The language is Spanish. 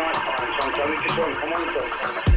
smartphones on, so we just want come on to.